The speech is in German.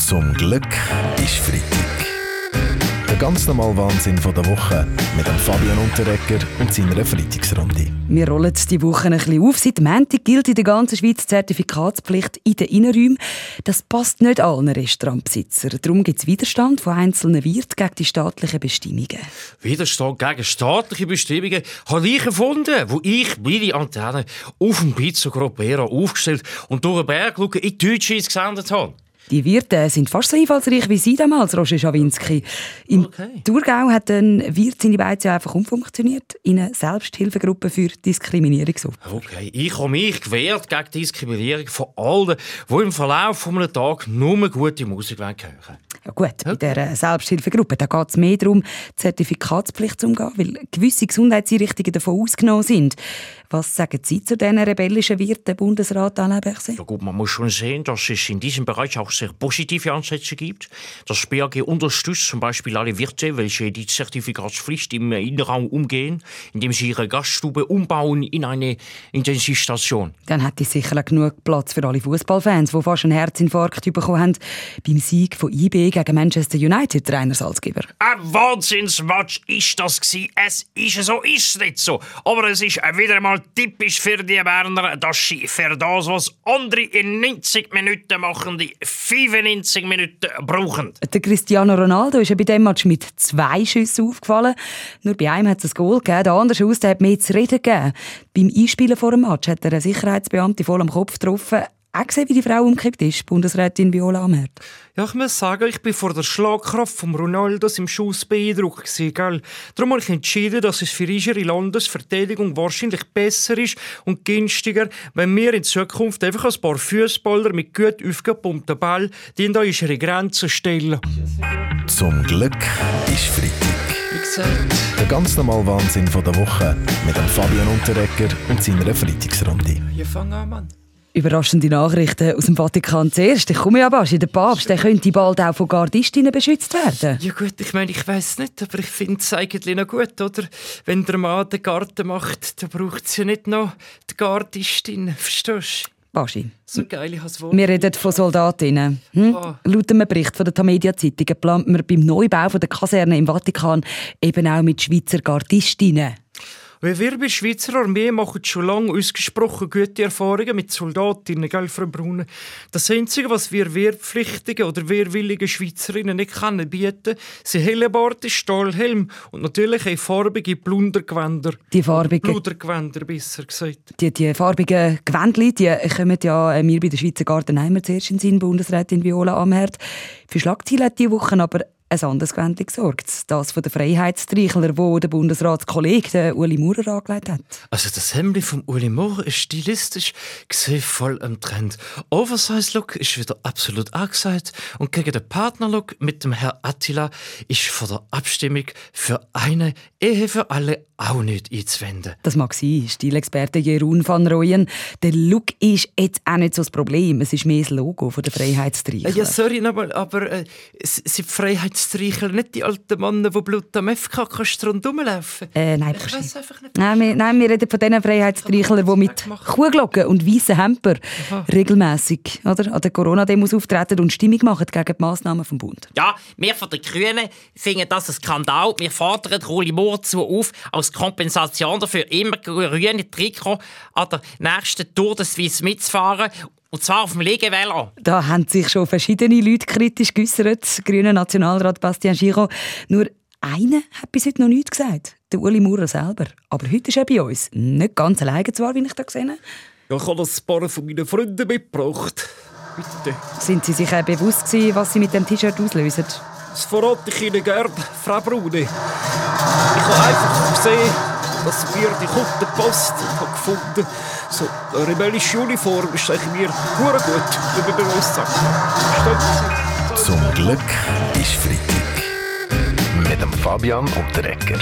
Zum Glück ist Freitag. Der ganz normale Wahnsinn von der Woche mit dem Fabian Unterrecker und seiner Freitagsrunde. Wir rollen die Woche ein bisschen auf. Seit Montag gilt in der ganzen Schweiz Zertifikatspflicht in den Innenräumen. Das passt nicht allen Restaurantbesitzern. Darum gibt es Widerstand von einzelnen Wirten gegen die staatlichen Bestimmungen. Widerstand gegen staatliche Bestimmungen habe ich gefunden, wo ich meine Antenne auf dem Pizza Gropera aufgestellt und durch den Berg schauen in die Deutschschweiz gesendet habe. Die Wirte sind fast so einfallsreich wie Sie damals, Roger Schawinski. Im Okay. Thurgau hat ein Wirt seine Beize einfach umfunktioniert in eine Selbsthilfegruppe für Diskriminierungsopfer. Okay, ich habe mich gewehrt gegen die Diskriminierung von allen, die im Verlauf von einem Tag nur gute Musik hören wollen. Ja gut, bei dieser Selbsthilfegruppe da geht es mehr darum, die Zertifikatspflicht zu umgehen, weil gewisse Gesundheitseinrichtungen davon ausgenommen sind. Was sagen Sie zu diesen rebellischen Wirten, Bundesrat Alain Berset? Ja gut, man muss schon sehen, dass es in diesem Bereich auch sehr positive Ansätze gibt. Das BAG unterstützt zum Beispiel alle Wirte, welche die Zertifikatspflicht im Innenraum umgehen, indem sie ihre Gaststube umbauen in eine Intensivstation. Dann hätte es sicher genug Platz für alle Fußballfans, die fast einen Herzinfarkt bekommen haben beim Sieg von IB gegen Manchester United, Trainer Salzgeber. Ein Wahnsinnsmatch ist das gsi. Es ist so, ist es nicht so. Aber es ist wieder einmal typisch für die Berner, dass sie für das, was andere in 90 Minuten machen, die 95 Minuten brauchen. Der Cristiano Ronaldo ist ja bei dem Match mit zwei Schüssen aufgefallen. Nur bei einem hat es ein Goal gegeben, der andere Schuss der hat mehr zu reden gegeben. Beim Einspielen vor dem Match hat er eine Sicherheitsbeamte voll am Kopf getroffen. Auch gesehen, wie die Frau umgekippt ist, Bundesrätin Viola Amherd. Ja, ich muss sagen, ich bin vor der Schlagkraft von Ronaldos im Schuss beeindruckt gewesen, gell? Darum habe ich entschieden, dass es für unsere Landesverteidigung wahrscheinlich besser ist und günstiger, wenn wir in Zukunft einfach ein paar Fußballer mit gut aufgepumpten Ball, die in ihre Grenzen stellen. Zum Glück ist Freitag. Wie gesagt. Der ganz normale Wahnsinn von der Woche mit dem Fabian Unterrecker und seiner Freitagsrunde. Ja, fang an, Mann. Überraschende Nachrichten aus dem Vatikan zuerst. Ich komme ja Baschi, der Papst der könnte bald auch von Gardistinnen beschützt werden. Ja gut, ich meine, ich weiß nicht, aber ich finde es eigentlich noch gut, oder? Wenn der Mann den Garten macht, dann braucht es ja nicht noch die Gardistin, verstehst du? Baschi, So geil, ich Wort. wir reden von Soldatinnen. Hm? Ah. Laut einem Bericht von der Tamedia Zeitung plant man beim Neubau von der Kaserne im Vatikan eben auch mit Schweizer Gardistinnen. Weil wir bei der Schweizer Armee machen schon lange ausgesprochen gute Erfahrungen mit Soldatinnen, gell, Frau Brunner? Das Einzige, was wir wehrpflichtigen oder wehrwilligen Schweizerinnen nicht können bieten, sind Hellebarde, Stahlhelm und natürlich auch farbige Plundergewänder. Die farbigen, Pludergewänder, besser gesagt. die, die farbigen Gewändchen, die kommen ja äh, mir bei der Schweizer Gartenheimer zuerst in den Sinn, Bundesrätin Viola Amherd. Für Schlagzeilen hat diese Woche aber ein anderes Gewändchen gesorgt. Das von der Freiheitsstreichler, wo der Bundesratskollege Uli Maurer angelegt hat. Also das Hemd von Uli Moore ist stilistisch gesehen voll im Trend. Oversize-Look ist wieder absolut angesagt und gegen den Partner-Look mit dem Herr Attila ist von der Abstimmung für eine Ehe für alle auch nicht einzuwenden. Das mag sein, Stilexperte Jeroen van Rooyen. Der Look ist jetzt auch nicht so das Problem. Es ist mehr das Logo von der Freiheitsstreichler. Ja, sorry nochmal, aber äh, sind die Freiheitsstreichler nicht die alten Männer, die Blut am FK-Kasten rumlaufen? Äh, nein, Ich weiß einfach nicht. Nein, wir, nein, wir reden von den Freiheitsstreichlern, die mit Kuhglocken und weißen Hemper regelmäßig oder, an den Corona-Demos auftreten und Stimmung machen gegen die Massnahmen vom Bund. Ja, wir von den Grünen finden das ein Skandal. Wir fordern Uli Moore dazu auf, als Kompensation dafür immer grüne Trikot an der nächsten Tour des Swiss mitzufahren. Und zwar auf dem Liegewähler. Da haben sich schon verschiedene Leute kritisch geäußert. Grüner Nationalrat Bastian Giro. Nur einer hat bis heute noch nichts gesagt. Der Uli Maurer selber. Aber heute ist er bei uns. Nicht ganz alleine zwar, wie ich da gesehen habe. Ja, ich habe ein paar von meinen Freunden mitgebracht. Bitte. Sind Sie sich auch bewusst gewesen, was Sie mit dem T-Shirt auslösen? Das verrate ich Ihnen gerne, Frau Brune. Ich habe einfach gesehen, dass mir die Kutte passt und habe gefunden, so eine rebellische Uniform ist mir gut, uns sagen. Verstehen Sie? Zum Glück ist Freitag. Mit dem Fabian Unterrecker.